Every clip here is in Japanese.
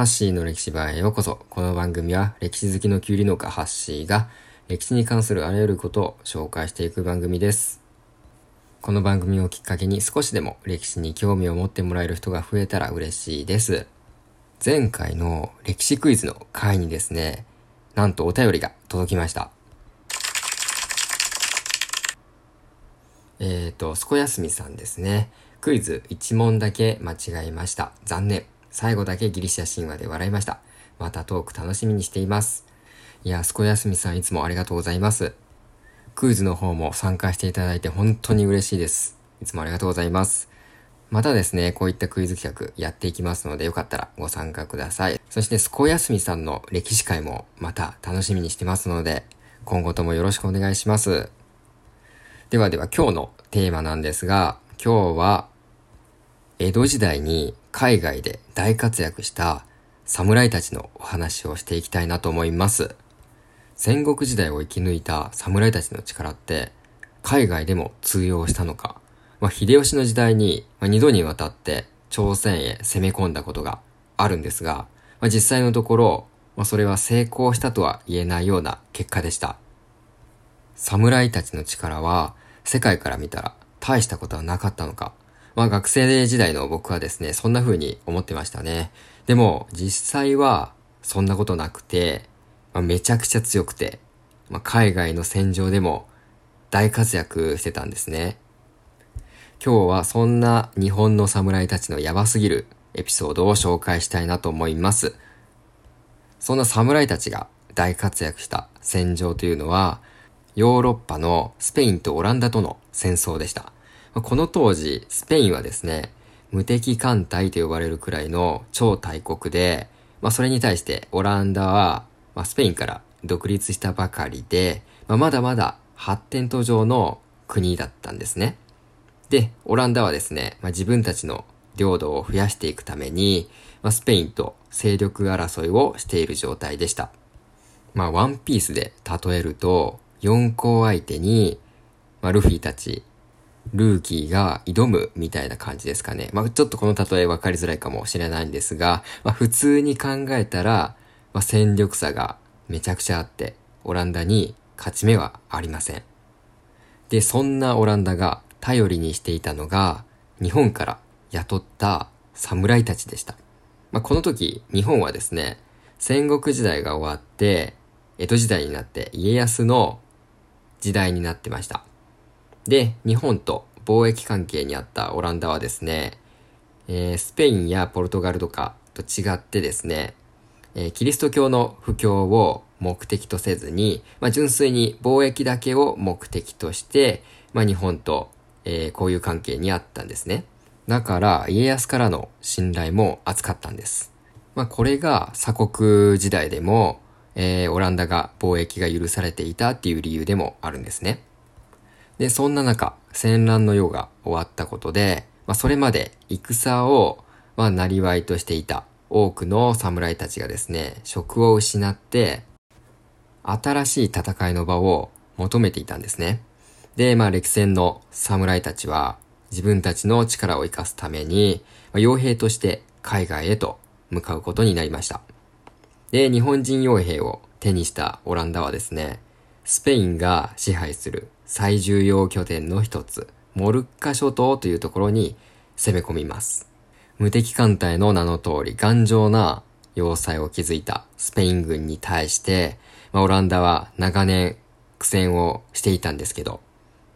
ハッシーの歴史場へようこそ。この番組は歴史好きのキュウリ農家ハッシーが歴史に関するあらゆることを紹介していく番組です。この番組をきっかけに少しでも歴史に興味を持ってもらえる人が増えたら嬉しいです。前回の歴史クイズの回にですね、なんとお便りが届きました。えっ、ー、と、すこやすみさんですね。クイズ1問だけ間違えました。残念。最後だけギリシャ神話で笑いました。またトーク楽しみにしています。いや、すこやすみさんいつもありがとうございます。クイズの方も参加していただいて本当に嬉しいです。いつもありがとうございます。またですね、こういったクイズ企画やっていきますので、よかったらご参加ください。そして、すこやすみさんの歴史会もまた楽しみにしてますので、今後ともよろしくお願いします。ではでは今日のテーマなんですが、今日は、江戸時代に海外で大活躍した侍たちのお話をしていきたいなと思います。戦国時代を生き抜いた侍たちの力って海外でも通用したのか、まあ、秀吉の時代に、まあ、二度にわたって朝鮮へ攻め込んだことがあるんですが、まあ、実際のところ、まあ、それは成功したとは言えないような結果でした。侍たちの力は世界から見たら大したことはなかったのか、まあ学生時代の僕はですね、そんな風に思ってましたね。でも実際はそんなことなくて、まあ、めちゃくちゃ強くて、まあ、海外の戦場でも大活躍してたんですね。今日はそんな日本の侍たちのヤバすぎるエピソードを紹介したいなと思います。そんな侍たちが大活躍した戦場というのは、ヨーロッパのスペインとオランダとの戦争でした。この当時、スペインはですね、無敵艦隊と呼ばれるくらいの超大国で、まあそれに対してオランダは、まあ、スペインから独立したばかりで、まあ、まだまだ発展途上の国だったんですね。で、オランダはですね、まあ、自分たちの領土を増やしていくために、まあ、スペインと勢力争いをしている状態でした。まあ、ワンピースで例えると、4校相手に、まあ、ルフィたちルーキーが挑むみたいな感じですかね。まあ、ちょっとこの例え分かりづらいかもしれないんですが、まあ、普通に考えたら、まあ、戦力差がめちゃくちゃあって、オランダに勝ち目はありません。で、そんなオランダが頼りにしていたのが、日本から雇った侍たちでした。まあ、この時、日本はですね、戦国時代が終わって、江戸時代になって家康の時代になってました。で、日本と貿易関係にあったオランダはですね、えー、スペインやポルトガルとかと違ってですね、えー、キリスト教の布教を目的とせずに、まあ、純粋に貿易だけを目的として、まあ、日本と、えー、こういう関係にあったんですね。だから家康からの信頼も厚かったんです。まあ、これが鎖国時代でも、えー、オランダが貿易が許されていたっていう理由でもあるんですね。で、そんな中、戦乱の世が終わったことで、まあ、それまで戦を、まあ、なりわいとしていた多くの侍たちがですね、職を失って、新しい戦いの場を求めていたんですね。で、まあ、歴戦の侍たちは、自分たちの力を生かすために、まあ、傭兵として海外へと向かうことになりました。で、日本人傭兵を手にしたオランダはですね、スペインが支配する最重要拠点の一つ、モルッカ諸島というところに攻め込みます。無敵艦隊の名の通り頑丈な要塞を築いたスペイン軍に対して、まあ、オランダは長年苦戦をしていたんですけど、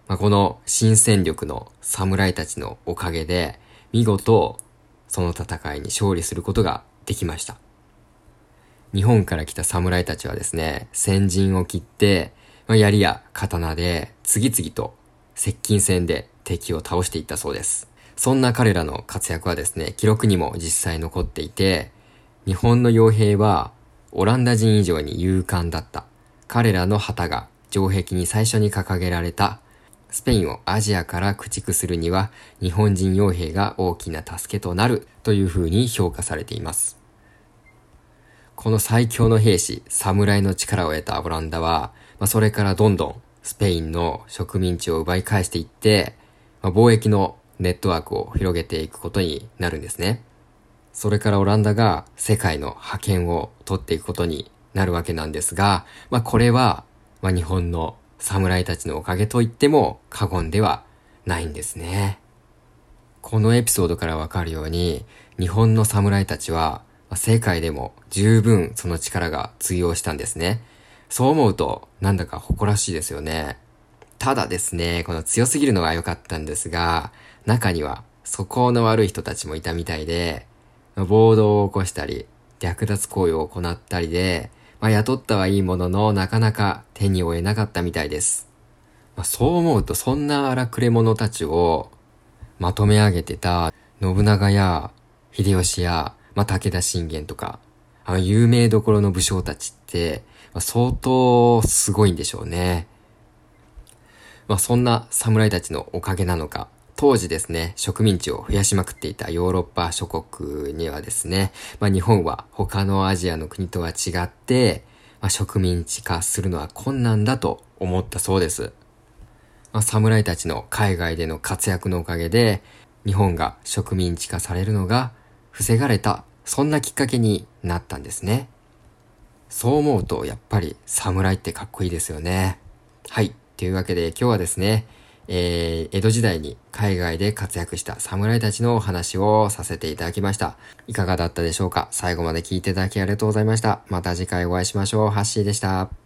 まあ、この新戦力の侍たちのおかげで、見事その戦いに勝利することができました。日本から来た侍たちはですね、先陣を切って、まあ、槍や刀で次々と接近戦で敵を倒していったそうです。そんな彼らの活躍はですね、記録にも実際残っていて、日本の傭兵はオランダ人以上に勇敢だった。彼らの旗が城壁に最初に掲げられた。スペインをアジアから駆逐するには日本人傭兵が大きな助けとなるという風に評価されています。この最強の兵士、侍の力を得たオランダは、まあ、それからどんどんスペインの植民地を奪い返していって、まあ、貿易のネットワークを広げていくことになるんですね。それからオランダが世界の覇権を取っていくことになるわけなんですが、まあこれは、まあ日本の侍たちのおかげと言っても過言ではないんですね。このエピソードからわかるように、日本の侍たちは、世界でも十分その力が通用したんですね。そう思うと、なんだか誇らしいですよね。ただですね、この強すぎるのは良かったんですが、中には素行の悪い人たちもいたみたいで、暴動を起こしたり、略奪行為を行ったりで、まあ、雇ったはいいものの、なかなか手に負えなかったみたいです。まあ、そう思うと、そんな荒くれ者たちをまとめ上げてた信長や秀吉や、まあ、武田信玄とか、あ有名どころの武将たちって、まあ、相当すごいんでしょうね。まあ、そんな侍たちのおかげなのか、当時ですね、植民地を増やしまくっていたヨーロッパ諸国にはですね、まあ、日本は他のアジアの国とは違って、まあ、植民地化するのは困難だと思ったそうです。まあ、侍たちの海外での活躍のおかげで、日本が植民地化されるのが防がれた、そんなきっかけになったんですね。そう思うと、やっぱり侍ってかっこいいですよね。はい。というわけで今日はですね、えー、江戸時代に海外で活躍した侍たちのお話をさせていただきました。いかがだったでしょうか？最後まで聞いていただきありがとうございました。また次回お会いしましょう。ハッシーでした。